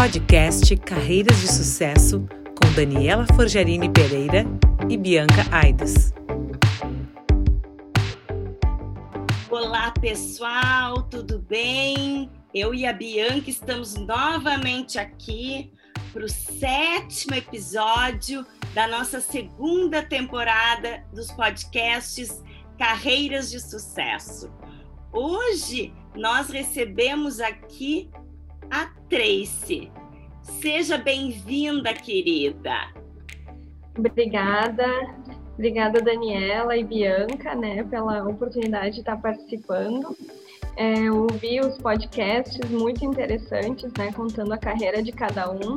Podcast Carreiras de Sucesso com Daniela Forjarini Pereira e Bianca Aides. Olá, pessoal, tudo bem? Eu e a Bianca estamos novamente aqui para o sétimo episódio da nossa segunda temporada dos podcasts Carreiras de Sucesso. Hoje nós recebemos aqui a Tracy. Seja bem-vinda, querida. Obrigada, obrigada Daniela e Bianca, né, pela oportunidade de estar participando. É, eu ouvi os podcasts muito interessantes, né, contando a carreira de cada um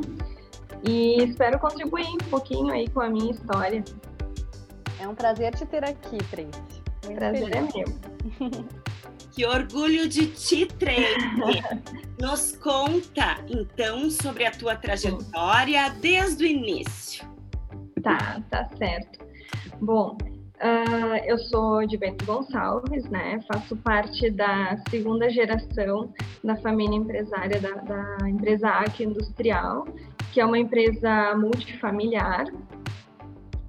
e espero contribuir um pouquinho aí com a minha história. É um prazer te ter aqui. Muito prazer feliz. é meu. Que orgulho de ti, Tracy! Nos conta, então, sobre a tua trajetória desde o início. Tá, tá certo. Bom, uh, eu sou de Bento Gonçalves, né? Faço parte da segunda geração da família empresária da, da empresa AC Industrial, que é uma empresa multifamiliar,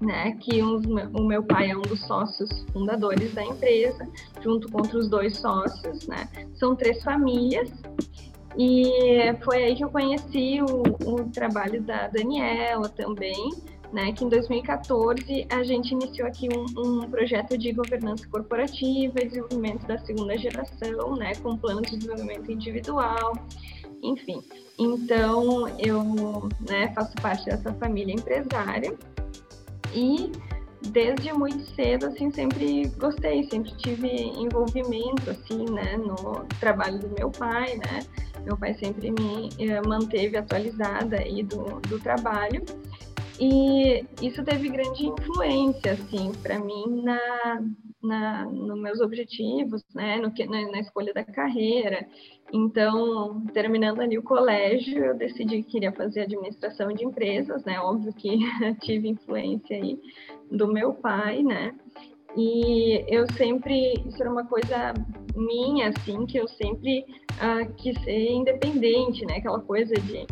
né, que um, o meu pai é um dos sócios fundadores da empresa, junto com outros dois sócios, né? São três famílias e foi aí que eu conheci o, o trabalho da Daniela também, né? Que em 2014 a gente iniciou aqui um, um projeto de governança corporativa desenvolvimento da segunda geração, né? Com plano de desenvolvimento individual, enfim. Então eu né, faço parte dessa família empresária e desde muito cedo, assim, sempre gostei, sempre tive envolvimento, assim, né, no trabalho do meu pai, né, meu pai sempre me eh, manteve atualizada aí do, do trabalho, e isso teve grande influência, assim, para mim na, na, nos meus objetivos, né, no que, na, na, escolha da carreira. Então, terminando ali o colégio, eu decidi que queria fazer administração de empresas, né, óbvio que tive influência aí do meu pai, né, e eu sempre, isso era uma coisa minha, assim, que eu sempre uh, quis ser independente, né, aquela coisa de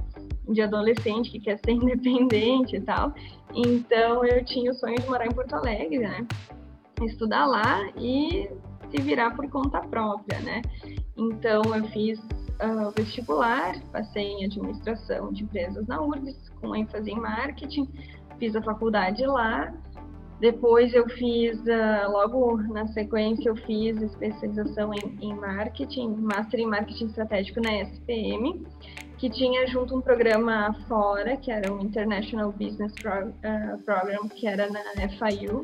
de adolescente que quer ser independente e tal. Então eu tinha o sonho de morar em Porto Alegre, né? Estudar lá e se virar por conta própria, né? Então eu fiz uh, vestibular, passei em administração de empresas na URGS, com ênfase em marketing, fiz a faculdade lá. Depois eu fiz, uh, logo na sequência, eu fiz especialização em, em marketing, master em marketing estratégico na SPM, que tinha junto um programa fora, que era o International Business Pro, uh, Program, que era na FIU,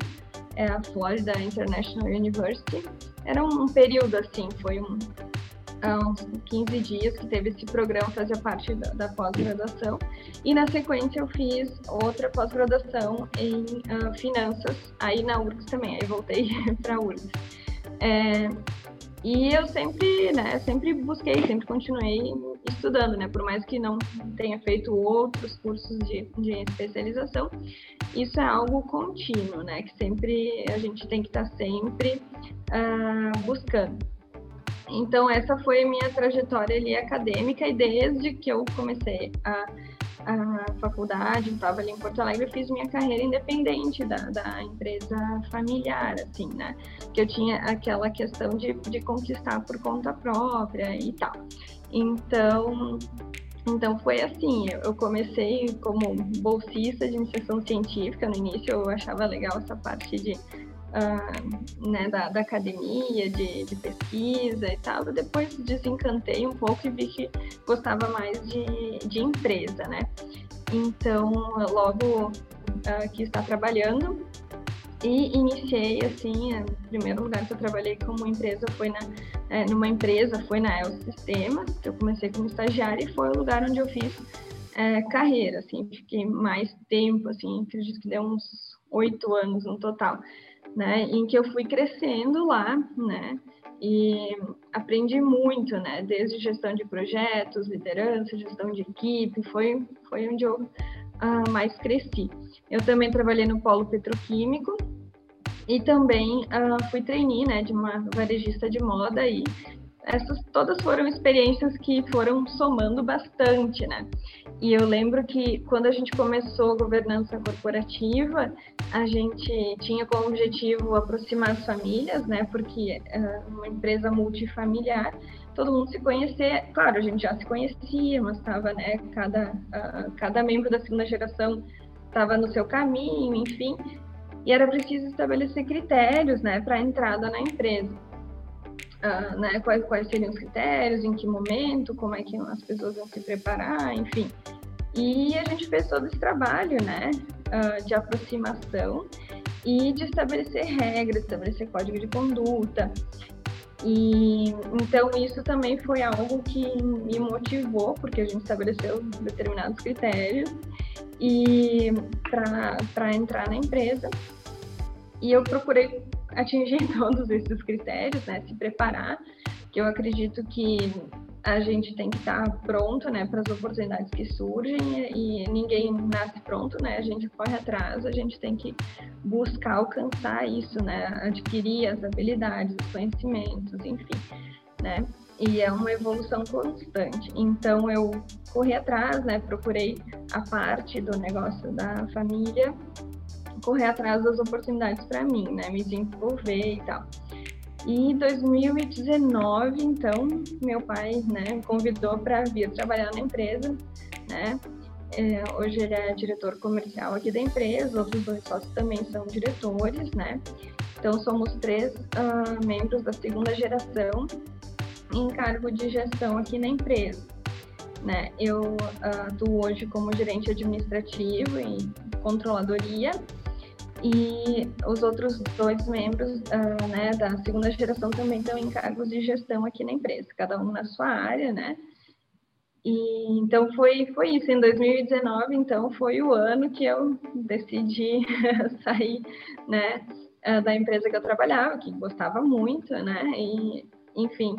é a Florida International University. Era um período assim, foi um, uns 15 dias que teve esse programa, fazia parte da, da pós-graduação. E na sequência eu fiz outra pós-graduação em uh, finanças, aí na URGS também, aí voltei para a URGS. É, e eu sempre, né, sempre busquei, sempre continuei estudando, né, por mais que não tenha feito outros cursos de, de especialização, isso é algo contínuo, né, que sempre a gente tem que estar tá sempre uh, buscando. Então essa foi minha trajetória ali acadêmica e desde que eu comecei a a faculdade, estava ali em Porto Alegre, eu fiz minha carreira independente da, da empresa familiar, assim, né? Que eu tinha aquela questão de, de conquistar por conta própria e tal. Então, então foi assim, eu comecei como bolsista de iniciação científica no início, eu achava legal essa parte de uh, né, da, da, academia, de, de, pesquisa e tal. Depois desencantei um pouco e vi que gostava mais de, de empresa, né? Então, logo uh, que está trabalhando e iniciei assim, o primeiro lugar que eu trabalhei como empresa foi na, é, numa empresa, foi na El Sistemas, que eu comecei como estagiária e foi o lugar onde eu fiz é, carreira, assim, fiquei mais tempo, assim, acredito que deu uns oito anos no total né, em que eu fui crescendo lá, né, e aprendi muito, né, desde gestão de projetos, liderança, gestão de equipe, foi, foi onde eu uh, mais cresci. Eu também trabalhei no polo petroquímico e também uh, fui trainee, né, de uma varejista de moda e essas todas foram experiências que foram somando bastante, né? E eu lembro que quando a gente começou a governança corporativa, a gente tinha como objetivo aproximar as famílias, né? Porque uh, uma empresa multifamiliar, todo mundo se conhecer. Claro, a gente já se conhecia, mas estava, né? Cada, uh, cada membro da segunda geração estava no seu caminho, enfim. E era preciso estabelecer critérios, né? Para a entrada na empresa. Uh, né, quais, quais seriam os critérios, em que momento, como é que as pessoas vão se preparar, enfim. E a gente fez todo esse trabalho, né, uh, de aproximação e de estabelecer regras, estabelecer código de conduta. E então isso também foi algo que me motivou, porque a gente estabeleceu determinados critérios e para entrar na empresa. E eu procurei atingir todos esses critérios, né? Se preparar, que eu acredito que a gente tem que estar pronto, né, para as oportunidades que surgem e ninguém nasce pronto, né? A gente corre atrás, a gente tem que buscar alcançar isso, né? Adquirir as habilidades, os conhecimentos, enfim, né? E é uma evolução constante. Então eu corri atrás, né? Procurei a parte do negócio da família correr atrás das oportunidades para mim, né? Me desenvolver e tal. E em 2019, então, meu pai, né, me convidou para vir trabalhar na empresa, né? É, hoje ele é diretor comercial aqui da empresa, outros dois sócios também são diretores, né? Então somos três uh, membros da segunda geração em cargo de gestão aqui na empresa. Né? Eu uh, atuo hoje como gerente administrativo e controladoria e os outros dois membros uh, né, da segunda geração também estão em cargos de gestão aqui na empresa, cada um na sua área, né? E então foi foi isso. Em 2019, então foi o ano que eu decidi sair, né, ah, da empresa que eu trabalhava, que gostava muito, né? E enfim,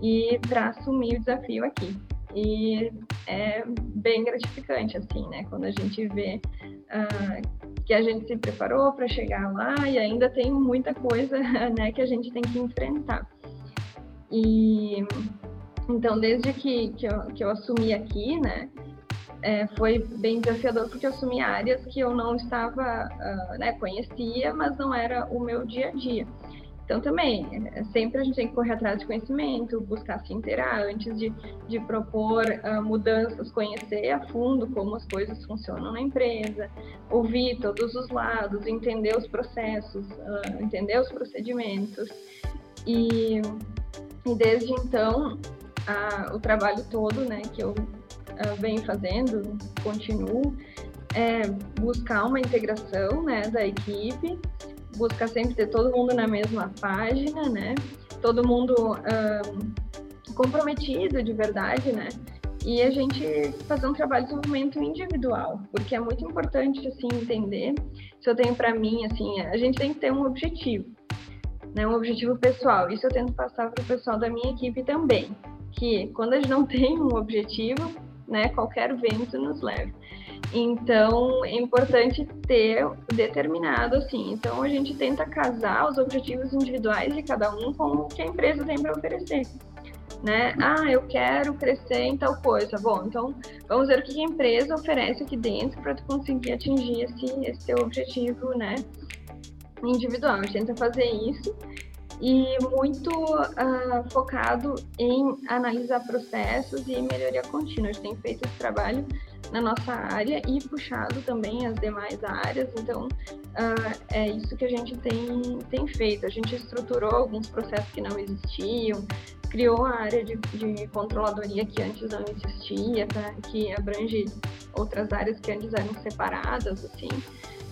e para assumir o desafio aqui. E é bem gratificante, assim, né? Quando a gente vê uh, que a gente se preparou para chegar lá e ainda tem muita coisa, né, que a gente tem que enfrentar. E então, desde que, que, eu, que eu assumi aqui, né, é, foi bem desafiador porque eu assumi áreas que eu não estava, uh, né, conhecia, mas não era o meu dia a dia. Então, também, é, sempre a gente tem que correr atrás de conhecimento, buscar se inteirar antes de, de propor uh, mudanças, conhecer a fundo como as coisas funcionam na empresa, ouvir todos os lados, entender os processos, uh, entender os procedimentos. E, e desde então, uh, o trabalho todo né, que eu venho fazendo, continuo, é buscar uma integração né, da equipe, busca sempre ter todo mundo na mesma página, né? Todo mundo um, comprometido de verdade, né? E a gente fazer um trabalho de desenvolvimento individual, porque é muito importante assim entender. Se eu tenho para mim assim, a gente tem que ter um objetivo, né? Um objetivo pessoal. Isso eu tento passar para o pessoal da minha equipe também, que quando a gente não tem um objetivo, né? Qualquer vento nos leva. Então, é importante ter determinado assim. Então, a gente tenta casar os objetivos individuais de cada um com o que a empresa tem para oferecer. Né? Ah, eu quero crescer em tal coisa. Bom, então vamos ver o que a empresa oferece aqui dentro para conseguir atingir esse, esse teu objetivo, né? Individual. A gente tenta fazer isso e muito uh, focado em analisar processos e melhoria contínua. A gente tem feito esse trabalho na nossa área e puxado também as demais áreas. Então, uh, é isso que a gente tem, tem feito. A gente estruturou alguns processos que não existiam, criou a área de, de controladoria que antes não existia, pra, que abrange outras áreas que antes eram separadas, assim.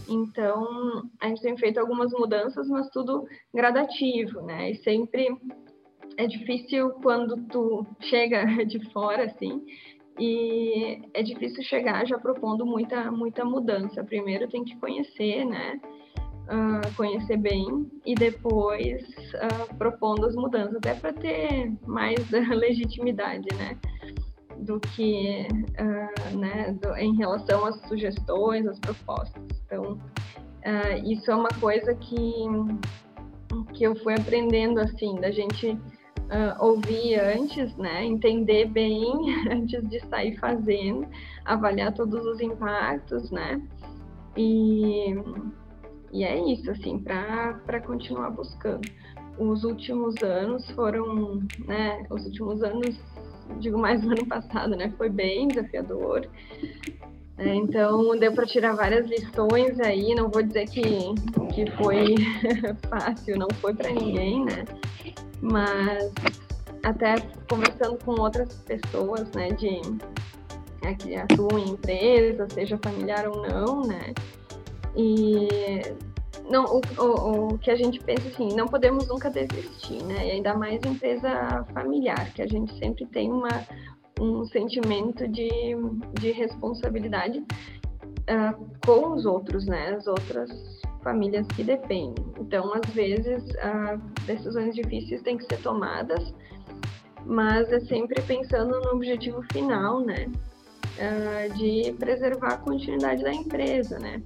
Então, a gente tem feito algumas mudanças, mas tudo gradativo, né? E sempre é difícil quando tu chega de fora, assim, e é difícil chegar já propondo muita, muita mudança. Primeiro tem que conhecer, né? Uh, conhecer bem e depois uh, propondo as mudanças, até para ter mais legitimidade, né? Do que uh, né, do, em relação às sugestões, às propostas. Então, isso é uma coisa que, que eu fui aprendendo, assim, da gente uh, ouvir antes, né? Entender bem antes de sair fazendo, avaliar todos os impactos, né? E, e é isso, assim, para continuar buscando. Os últimos anos foram, né? Os últimos anos, digo mais no ano passado, né? Foi bem desafiador. É, então, deu para tirar várias lições aí. Não vou dizer que, que foi fácil, não foi para ninguém, né? Mas até conversando com outras pessoas, né, de é, que atuam em empresa, seja familiar ou não, né? E não, o, o, o, que a gente pensa assim, não podemos nunca desistir, né? E ainda mais empresa familiar, que a gente sempre tem uma, um sentimento de, de responsabilidade uh, com os outros, né? As outras famílias que dependem. Então, às vezes, decisões difíceis têm que ser tomadas, mas é sempre pensando no objetivo final, né? Uh, de preservar a continuidade da empresa, né?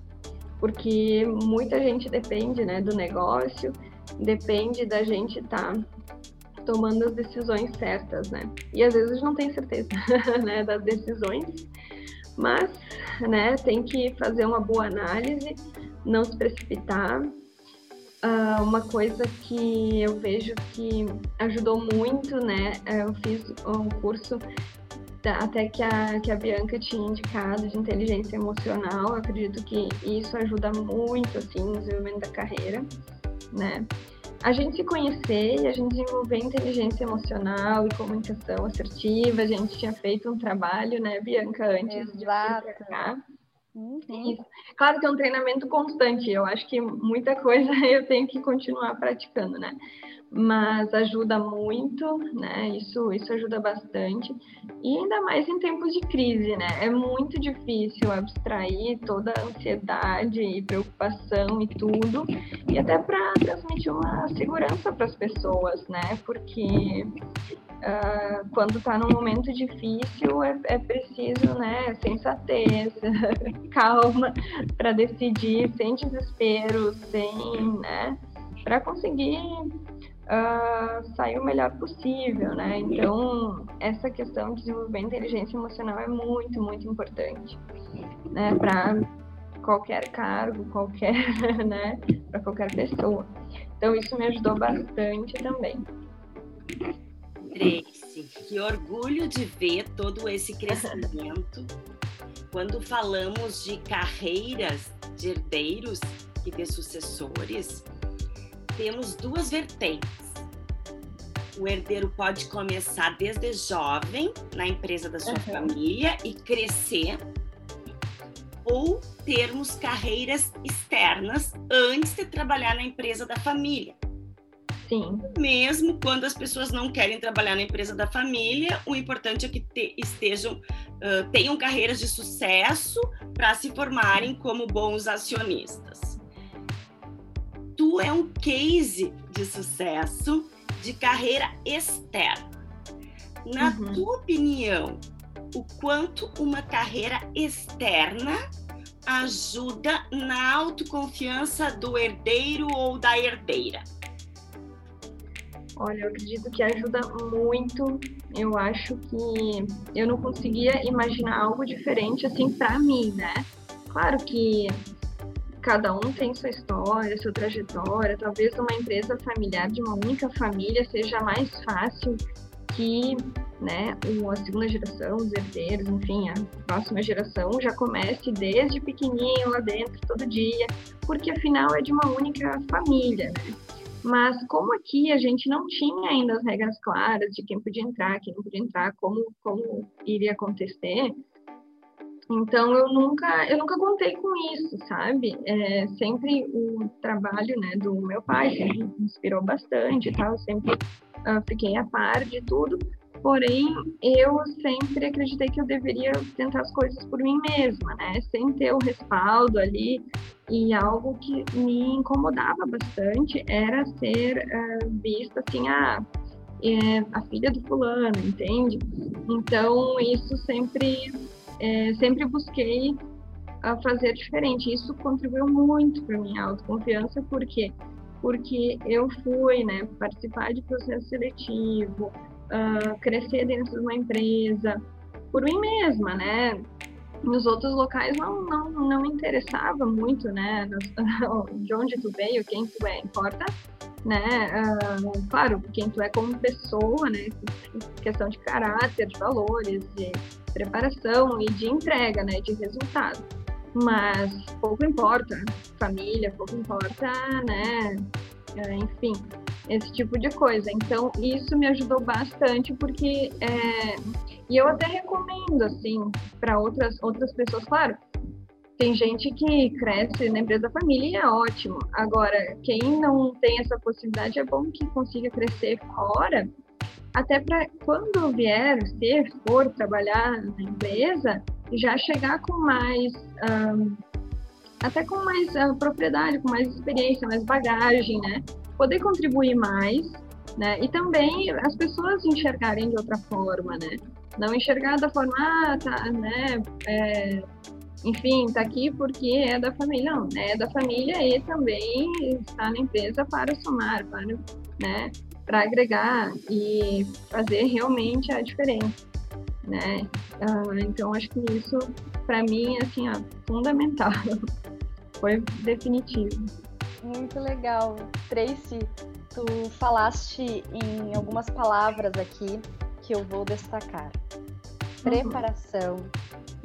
Porque muita gente depende, né, do negócio, depende da gente estar tá tomando as decisões certas, né? E às vezes não tem certeza, né, das decisões, mas, né, tem que fazer uma boa análise, não se precipitar. Uh, uma coisa que eu vejo que ajudou muito, né, é, eu fiz um curso até que a, que a Bianca tinha indicado de inteligência emocional, eu acredito que isso ajuda muito, assim, no desenvolvimento da carreira, né? a gente se conhecer e a gente desenvolver inteligência emocional e comunicação assertiva. A gente tinha feito um trabalho, né, Bianca, antes Exato. de cá. Uhum. Claro que é um treinamento constante, eu acho que muita coisa eu tenho que continuar praticando, né? mas ajuda muito, né? Isso, isso ajuda bastante. E ainda mais em tempos de crise, né? É muito difícil abstrair toda a ansiedade e preocupação e tudo, e até para transmitir uma segurança para as pessoas, né? Porque uh, quando está num momento difícil é, é preciso, né? Sensatez, calma para decidir, sem desespero, sem, né? Para conseguir uh, sair o melhor possível, né? Então, essa questão de desenvolver inteligência emocional é muito, muito importante, né? Para qualquer cargo, qualquer, né? Para qualquer pessoa. Então, isso me ajudou bastante também. Tracy, que orgulho de ver todo esse crescimento. Quando falamos de carreiras de herdeiros e de sucessores, temos duas vertentes. O herdeiro pode começar desde jovem na empresa da sua uhum. família e crescer, ou termos carreiras externas antes de trabalhar na empresa da família. Sim. Mesmo quando as pessoas não querem trabalhar na empresa da família, o importante é que te, estejam, uh, tenham carreiras de sucesso para se formarem como bons acionistas tu é um case de sucesso de carreira externa. Na uhum. tua opinião, o quanto uma carreira externa ajuda na autoconfiança do herdeiro ou da herdeira? Olha, eu acredito que ajuda muito. Eu acho que eu não conseguia imaginar algo diferente assim para mim, né? Claro que cada um tem sua história, sua trajetória. Talvez uma empresa familiar de uma única família seja mais fácil que né, a segunda geração, os herdeiros, enfim, a próxima geração já comece desde pequenininho lá dentro, todo dia, porque afinal é de uma única família, né? Mas como aqui a gente não tinha ainda as regras claras de quem podia entrar, quem não podia entrar, como, como iria acontecer, então eu nunca, eu nunca contei com isso, sabe? É, sempre o trabalho, né, do meu pai me inspirou bastante, tal. Eu sempre uh, fiquei a par de tudo. Porém, eu sempre acreditei que eu deveria tentar as coisas por mim mesma, né? Sem ter o respaldo ali. E algo que me incomodava bastante era ser uh, vista assim, ah, é a filha do fulano, entende? Então, isso sempre é, sempre busquei a fazer diferente. Isso contribuiu muito para minha autoconfiança, porque porque eu fui, né, participar de processo seletivo, uh, crescer dentro de uma empresa, por mim mesma, né? Nos outros locais não, não, não interessava muito, né? De onde tu veio, quem tu é, importa, né? Uh, claro, quem tu é como pessoa, né? Questão de caráter, de valores, de preparação e de entrega, né? De resultado. Mas pouco importa família, pouco importa, né? Uh, enfim, esse tipo de coisa. Então, isso me ajudou bastante, porque. É, e eu até recomendo, assim, para outras, outras pessoas, claro. Tem gente que cresce na empresa da família e é ótimo. Agora, quem não tem essa possibilidade, é bom que consiga crescer fora, até para quando vier, se for trabalhar na empresa, já chegar com mais. Um, até com mais uh, propriedade, com mais experiência, mais bagagem, né? Poder contribuir mais, né? E também as pessoas enxergarem de outra forma, né? Não enxergar da forma, ah, tá, né? É, enfim, tá aqui porque é da família, não, né? É da família e também está na empresa para somar, para, né? Para agregar e fazer realmente a diferença, né? Ah, então acho que isso para mim assim, ó, fundamental, foi definitivo. Muito legal. Tracy, tu falaste em algumas palavras aqui que eu vou destacar: uhum. preparação,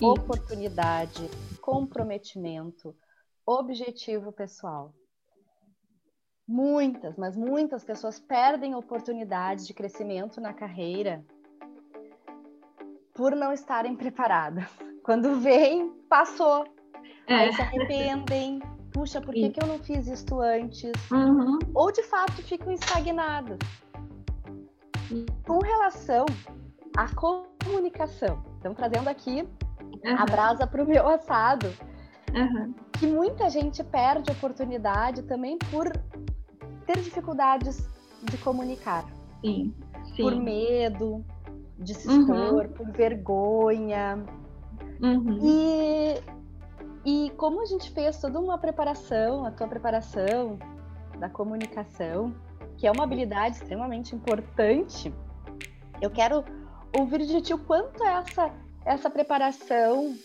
uhum. oportunidade, comprometimento, objetivo pessoal. Muitas, mas muitas pessoas perdem oportunidades de crescimento na carreira por não estarem preparadas. Quando vem, passou. É. Aí se arrependem, puxa, por que, que eu não fiz isto antes? Uhum. Ou de fato ficam estagnados. Com relação à comunicação, estamos trazendo aqui uhum. a brasa para o meu assado, uhum. que muita gente perde oportunidade também por ter dificuldades de comunicar. Sim. Sim. Por medo de se expor, por vergonha. Uhum. E e como a gente fez toda uma preparação, a tua preparação da comunicação, que é uma habilidade extremamente importante, eu quero ouvir de ti o quanto essa, essa preparação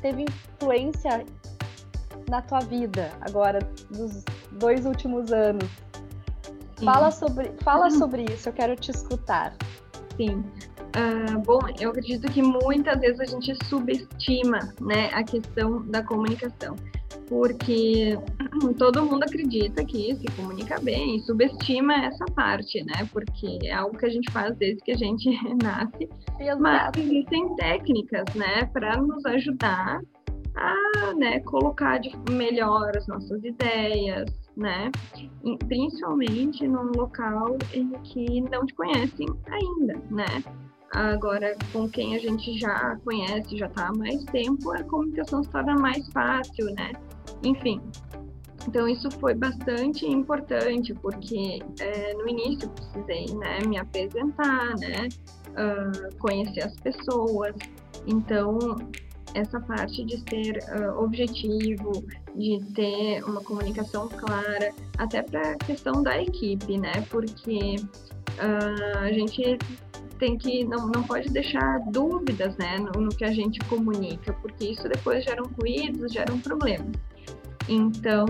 teve influência na tua vida agora, nos dois últimos anos. Fala sobre, fala sobre isso, eu quero te escutar. Sim. Uh, bom, eu acredito que muitas vezes a gente subestima né, a questão da comunicação, porque todo mundo acredita que se comunica bem, subestima essa parte, né? Porque é algo que a gente faz desde que a gente nasce, Exato. mas existem técnicas, né, para nos ajudar a né, colocar de melhor as nossas ideias, né? Principalmente num local em que não te conhecem ainda, né? Agora, com quem a gente já conhece, já está há mais tempo, a comunicação se torna mais fácil, né? Enfim. Então, isso foi bastante importante, porque é, no início precisei né, me apresentar, né? Uh, conhecer as pessoas. Então, essa parte de ser uh, objetivo, de ter uma comunicação clara, até para a questão da equipe, né? Porque uh, a gente tem que não, não pode deixar dúvidas né, no, no, que a gente comunica, porque isso depois geram ruídos, geram problemas. Então,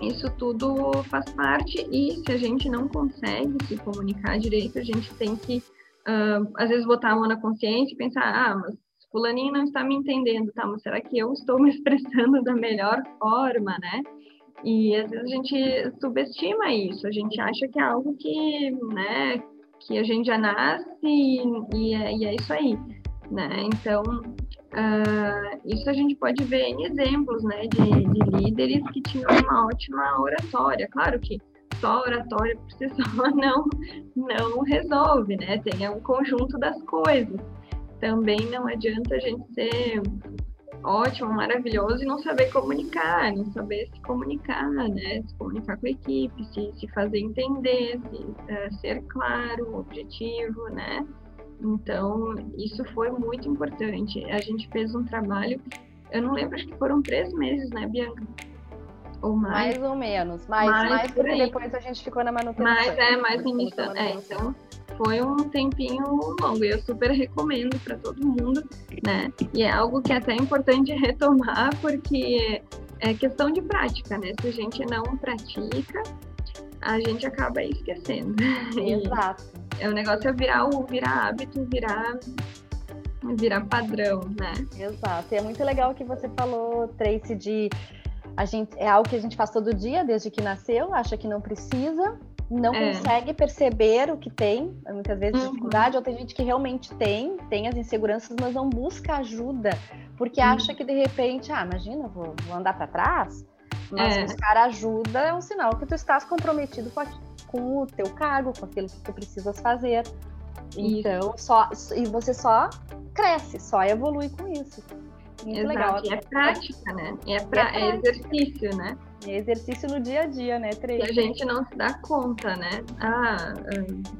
isso tudo faz parte e se a gente não consegue se comunicar direito, a gente tem que, uh, às vezes, botar a mão na consciência e pensar, ah, mas fulaninho não está me entendendo, tá, mas será que eu estou me expressando da melhor forma, né? E às vezes a gente subestima isso, a gente acha que é algo que, né, que a gente já nasce e, e, é, e é, isso aí, né? Então, uh, isso a gente pode ver em exemplos, né, de, de líderes que tinham uma ótima oratória. Claro que só oratória por si só não, não resolve, né? Tem um conjunto das coisas. Também não adianta a gente ser ótimo, maravilhoso e não saber comunicar, não saber se comunicar, né? Se comunicar com a equipe, se, se fazer entender, se, uh, ser claro, objetivo, né? Então, isso foi muito importante. A gente fez um trabalho, eu não lembro, acho que foram três meses, né, Bianca? Ou mais. mais ou menos. Mais, mais, mais porque depois a gente ficou na manutenção. Mas é, mais início. É, então foi um tempinho longo e eu super recomendo para todo mundo, né? E é algo que é até importante retomar porque é questão de prática, né? Se a gente não pratica, a gente acaba esquecendo. Exato. E, é, o negócio é virar o virar hábito, virar virar padrão, né? Exato. E é muito legal que você falou, Tracy, de a gente é algo que a gente faz todo dia desde que nasceu, acha que não precisa, não é. consegue perceber o que tem, muitas vezes uhum. dificuldade, ou tem gente que realmente tem, tem as inseguranças, mas não busca ajuda, porque uhum. acha que de repente, ah, imagina, vou, vou andar para trás, mas é. buscar ajuda é um sinal que tu estás comprometido com, a, com o teu cargo, com aquilo que tu precisas fazer. Então, só, e você só cresce, só evolui com isso. Muito Exato. legal. E é prática, né? E é, pra, é, é exercício, né? É exercício no dia a dia, né, Três? E a gente não se dá conta, né? Ah,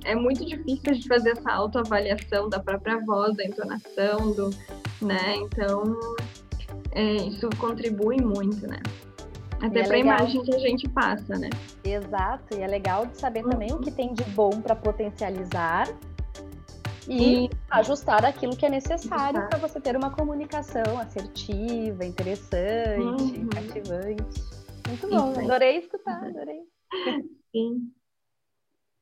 é muito difícil de fazer essa autoavaliação da própria voz, da entonação, do, né? Então, é, isso contribui muito, né? Até é para a imagem que a gente passa, né? Exato, e é legal de saber também uhum. o que tem de bom para potencializar e, ajustar aquilo que é necessário para você ter uma comunicação assertiva, interessante, uhum. cativante. Muito bom, adorei escutar, adorei. Sim.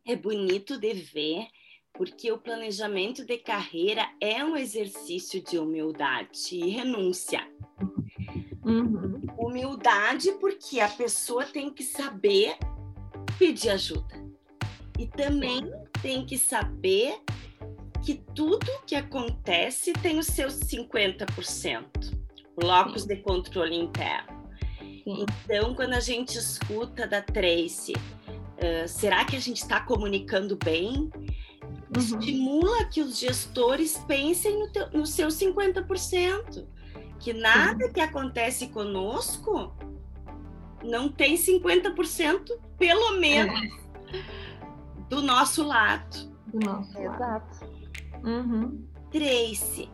É bonito de ver, porque o planejamento de carreira é um exercício de humildade e renúncia. Uhum. Humildade, porque a pessoa tem que saber pedir ajuda. E também tem que saber que tudo que acontece tem os seus 50%, blocos Sim. de controle interno. Sim. Então, quando a gente escuta da Tracy, uh, será que a gente está comunicando bem? Uhum. Estimula que os gestores pensem no, teu, no seu 50%, que nada Sim. que acontece conosco não tem 50%, pelo menos, é. do nosso lado. Do nosso Exato. lado. Uhum. Tracy,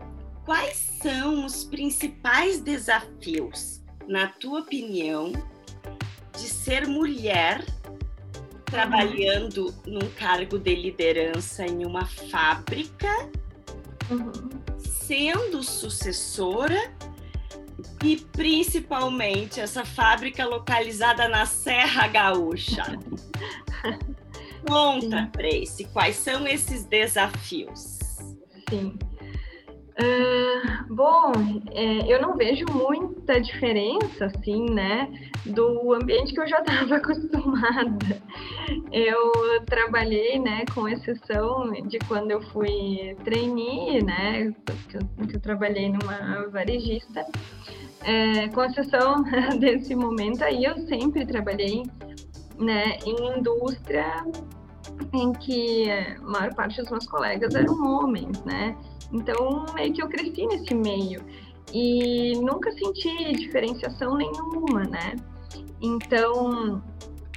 quais são os principais desafios, na tua opinião, de ser mulher trabalhando uhum. num cargo de liderança em uma fábrica, uhum. sendo sucessora e principalmente essa fábrica localizada na Serra Gaúcha? Conta, Tracy, quais são esses desafios? Sim. Uh, bom, é, eu não vejo muita diferença, assim, né, do ambiente que eu já estava acostumada. Eu trabalhei, né, com exceção de quando eu fui trainee, né, que eu, que eu trabalhei numa varejista, é, com exceção desse momento aí, eu sempre trabalhei, né, em indústria em que a maior parte dos meus colegas eram homens, né? Então, meio que eu cresci nesse meio e nunca senti diferenciação nenhuma, né? Então,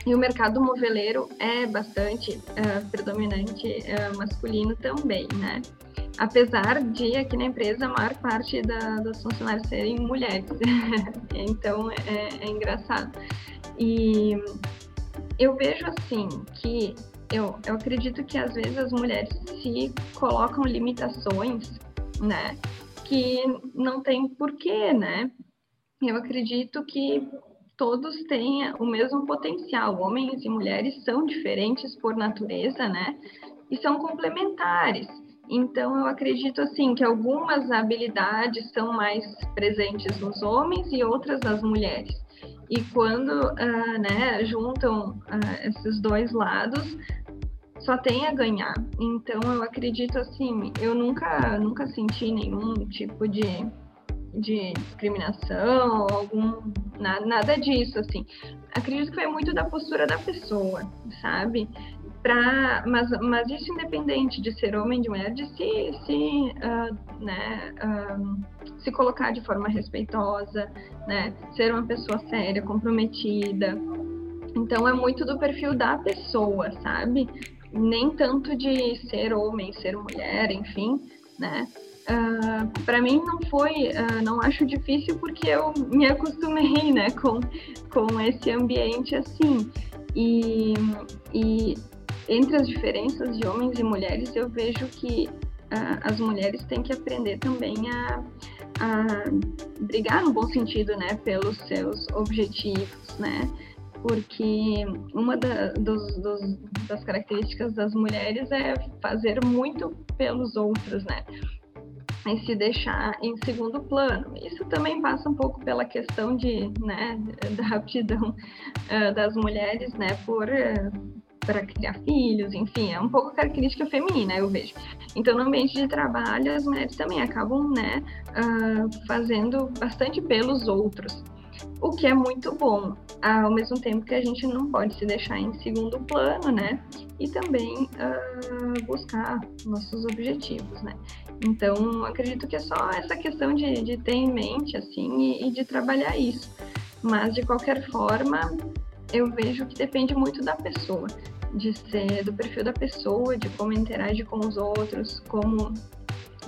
e o mercado moveleiro é bastante uh, predominante uh, masculino também, né? Apesar de aqui na empresa a maior parte da, dos funcionários serem mulheres. então, é, é engraçado. E eu vejo assim que eu, eu acredito que às vezes as mulheres se colocam limitações, né? Que não tem porquê, né? Eu acredito que todos têm o mesmo potencial. Homens e mulheres são diferentes por natureza, né? E são complementares. Então, eu acredito assim que algumas habilidades são mais presentes nos homens e outras nas mulheres. E quando uh, né, juntam uh, esses dois lados, só tem a ganhar. Então eu acredito assim, eu nunca nunca senti nenhum tipo de, de discriminação, algum nada disso assim. Acredito que foi muito da postura da pessoa, sabe? Mas, mas isso independente de ser homem de mulher, de se, se, uh, né, uh, se colocar de forma respeitosa, né, ser uma pessoa séria, comprometida. Então é muito do perfil da pessoa, sabe? nem tanto de ser homem, ser mulher, enfim, né? Uh, para mim não foi, uh, não acho difícil porque eu me acostumei, né, com, com esse ambiente assim. E, e entre as diferenças de homens e mulheres, eu vejo que uh, as mulheres têm que aprender também a, a brigar no bom sentido, né, pelos seus objetivos, né, porque uma da, dos, dos, das características das mulheres é fazer muito pelos outros, né, e se deixar em segundo plano. Isso também passa um pouco pela questão de, né, da aptidão uh, das mulheres, né, por uh, para criar filhos, enfim, é um pouco característica feminina, eu vejo. Então, no ambiente de trabalho, as mulheres também acabam, né, uh, fazendo bastante pelos outros, o que é muito bom, ao mesmo tempo que a gente não pode se deixar em segundo plano, né, e também uh, buscar nossos objetivos, né. Então, acredito que é só essa questão de, de ter em mente, assim, e, e de trabalhar isso. Mas, de qualquer forma, eu vejo que depende muito da pessoa de ser do perfil da pessoa, de como interage com os outros, como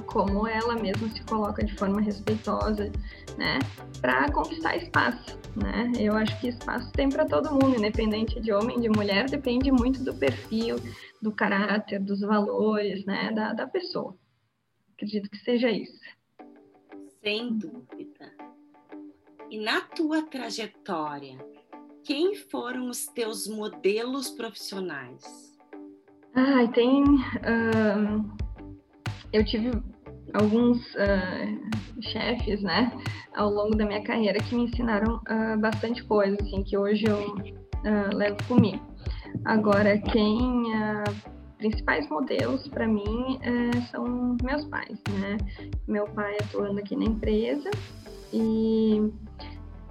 como ela mesma se coloca de forma respeitosa, né, para conquistar espaço, né? Eu acho que espaço tem para todo mundo, independente de homem, de mulher, depende muito do perfil, do caráter, dos valores, né, da, da pessoa. Acredito que seja isso. Sem dúvida. E na tua trajetória, quem foram os teus modelos profissionais? Ai, tem. Uh, eu tive alguns uh, chefes, né, ao longo da minha carreira que me ensinaram uh, bastante coisa, assim, que hoje eu levo comigo. Agora, quem principais modelos para mim são meus pais, né? Meu pai atuando aqui na empresa e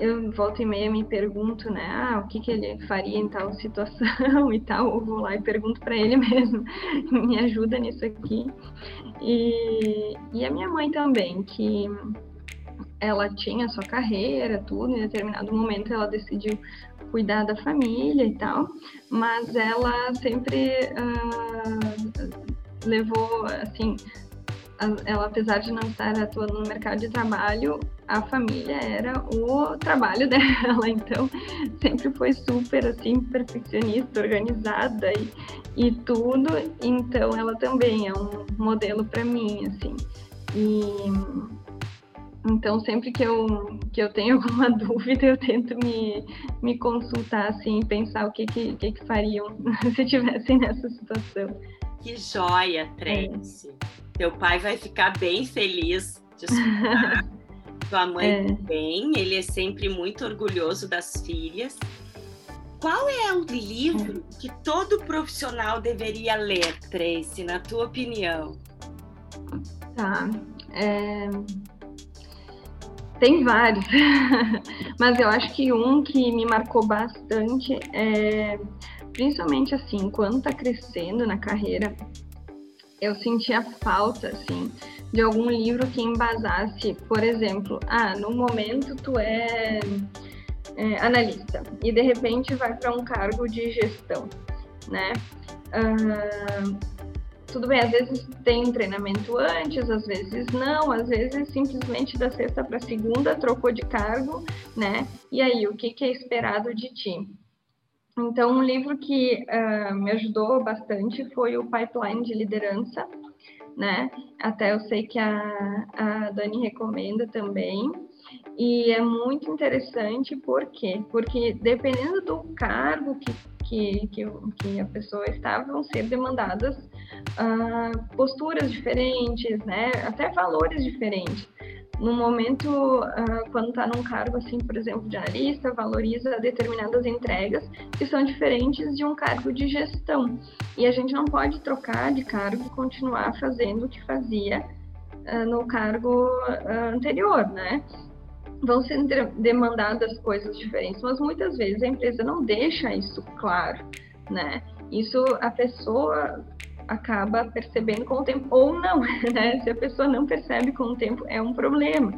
eu volto e meia me pergunto, né, ah, o que, que ele faria em tal situação e tal, eu vou lá e pergunto para ele mesmo, me ajuda nisso aqui. E, e a minha mãe também, que ela tinha sua carreira, tudo, em determinado momento ela decidiu cuidar da família e tal, mas ela sempre uh, levou, assim, ela apesar de não estar atuando no mercado de trabalho, a família era o trabalho dela, então sempre foi super assim perfeccionista, organizada e, e tudo, então ela também é um modelo para mim, assim. E então sempre que eu que eu tenho alguma dúvida, eu tento me, me consultar assim, pensar o que que, que, que fariam se tivessem nessa situação. Que joia, Tracy. É. Teu pai vai ficar bem feliz de escutar. Tua mãe é. também, ele é sempre muito orgulhoso das filhas. Qual é o livro é. que todo profissional deveria ler, Tracy, na tua opinião? Tá. É... Tem vários, mas eu acho que um que me marcou bastante é, principalmente assim, quando tá crescendo na carreira, eu sentia falta, assim, de algum livro que embasasse, por exemplo, ah, no momento tu é, é analista e de repente vai para um cargo de gestão, né? Tudo bem, às vezes tem treinamento antes, às vezes não, às vezes simplesmente da sexta para segunda trocou de cargo, né? E aí, o que, que é esperado de ti? Então, um livro que uh, me ajudou bastante foi o Pipeline de Liderança, né? Até eu sei que a, a Dani recomenda também. E é muito interessante, por quê? Porque dependendo do cargo que, que, que, que a pessoa está, vão ser demandadas uh, posturas diferentes, né? Até valores diferentes no momento, uh, quando está num cargo, assim, por exemplo, de analista, valoriza determinadas entregas que são diferentes de um cargo de gestão. E a gente não pode trocar de cargo e continuar fazendo o que fazia uh, no cargo uh, anterior, né? Vão ser demandadas coisas diferentes, mas muitas vezes a empresa não deixa isso claro, né? Isso a pessoa acaba percebendo com o tempo, ou não, né? Se a pessoa não percebe com o tempo, é um problema,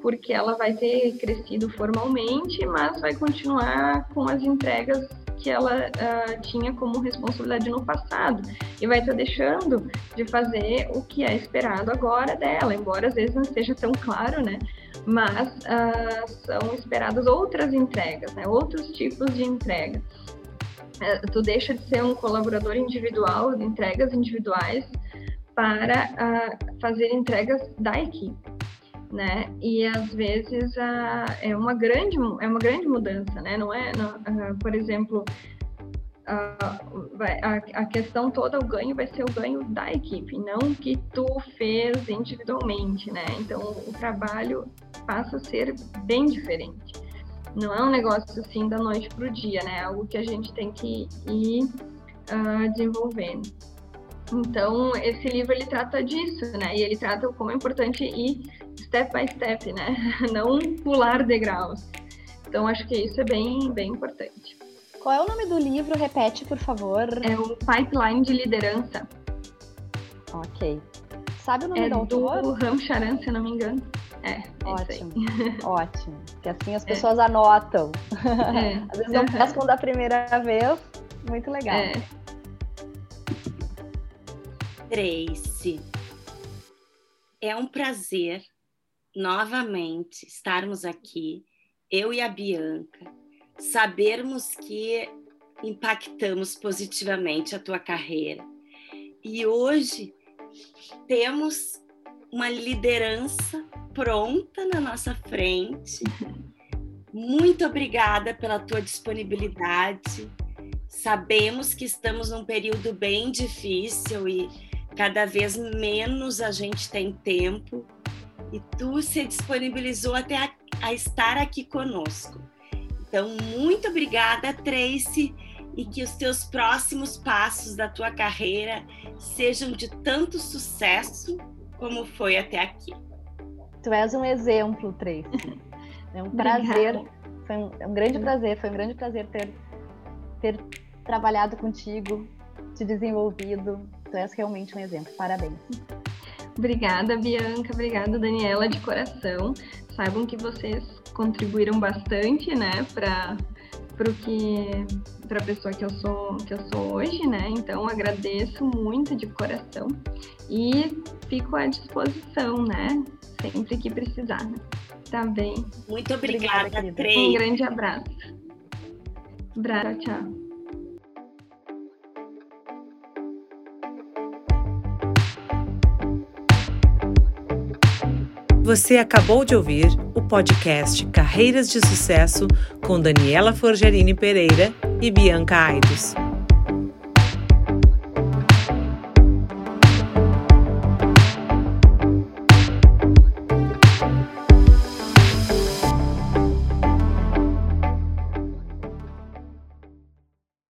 porque ela vai ter crescido formalmente, mas vai continuar com as entregas que ela uh, tinha como responsabilidade no passado e vai estar tá deixando de fazer o que é esperado agora dela, embora às vezes não seja tão claro, né? Mas uh, são esperadas outras entregas, né? Outros tipos de entrega. Uh, tu deixa de ser um colaborador individual, entregas individuais, para uh, fazer entregas da equipe né? E às vezes a, é uma grande é uma grande mudança, né? Não é, não, uh, por exemplo, uh, vai, a, a, questão toda o ganho vai ser o ganho da equipe, não que tu fez individualmente, né? Então o trabalho passa a ser bem diferente. Não é um negócio assim da noite para o dia, né? É algo que a gente tem que ir uh, desenvolvendo. Então, esse livro ele trata disso, né? E ele trata como é importante ir step by step, né? Não pular degraus. Então acho que isso é bem, bem importante. Qual é o nome do livro? Repete, por favor. É o Pipeline de Liderança. Ok. Sabe o nome é do autor? do Ram Charan, se não me engano. É, é ótimo, ótimo. Que assim as é. pessoas é. anotam. É. Às vezes não pescam da primeira vez. Muito legal. É. Tracy, é um prazer novamente estarmos aqui, eu e a Bianca, sabermos que impactamos positivamente a tua carreira. E hoje temos uma liderança pronta na nossa frente. Muito obrigada pela tua disponibilidade. Sabemos que estamos num período bem difícil e cada vez menos a gente tem tempo e tu se disponibilizou até a, a estar aqui conosco. Então, muito obrigada, Tracy, e que os teus próximos passos da tua carreira sejam de tanto sucesso como foi até aqui. Tu és um exemplo, Tracy. É um prazer, foi um, é um grande prazer, foi um grande prazer ter, ter trabalhado contigo, te desenvolvido. Tu és realmente um exemplo. Parabéns. Obrigada, Bianca. Obrigada, Daniela, de coração. Saibam que vocês contribuíram bastante, né, para para que para a pessoa que eu sou que eu sou hoje, né? Então agradeço muito de coração e fico à disposição, né? Sempre que precisar. Tá bem. Muito obrigada, obrigada Um grande abraço. Abraço, tchau. Você acabou de ouvir o podcast Carreiras de Sucesso com Daniela Forgerini Pereira e Bianca Aidos.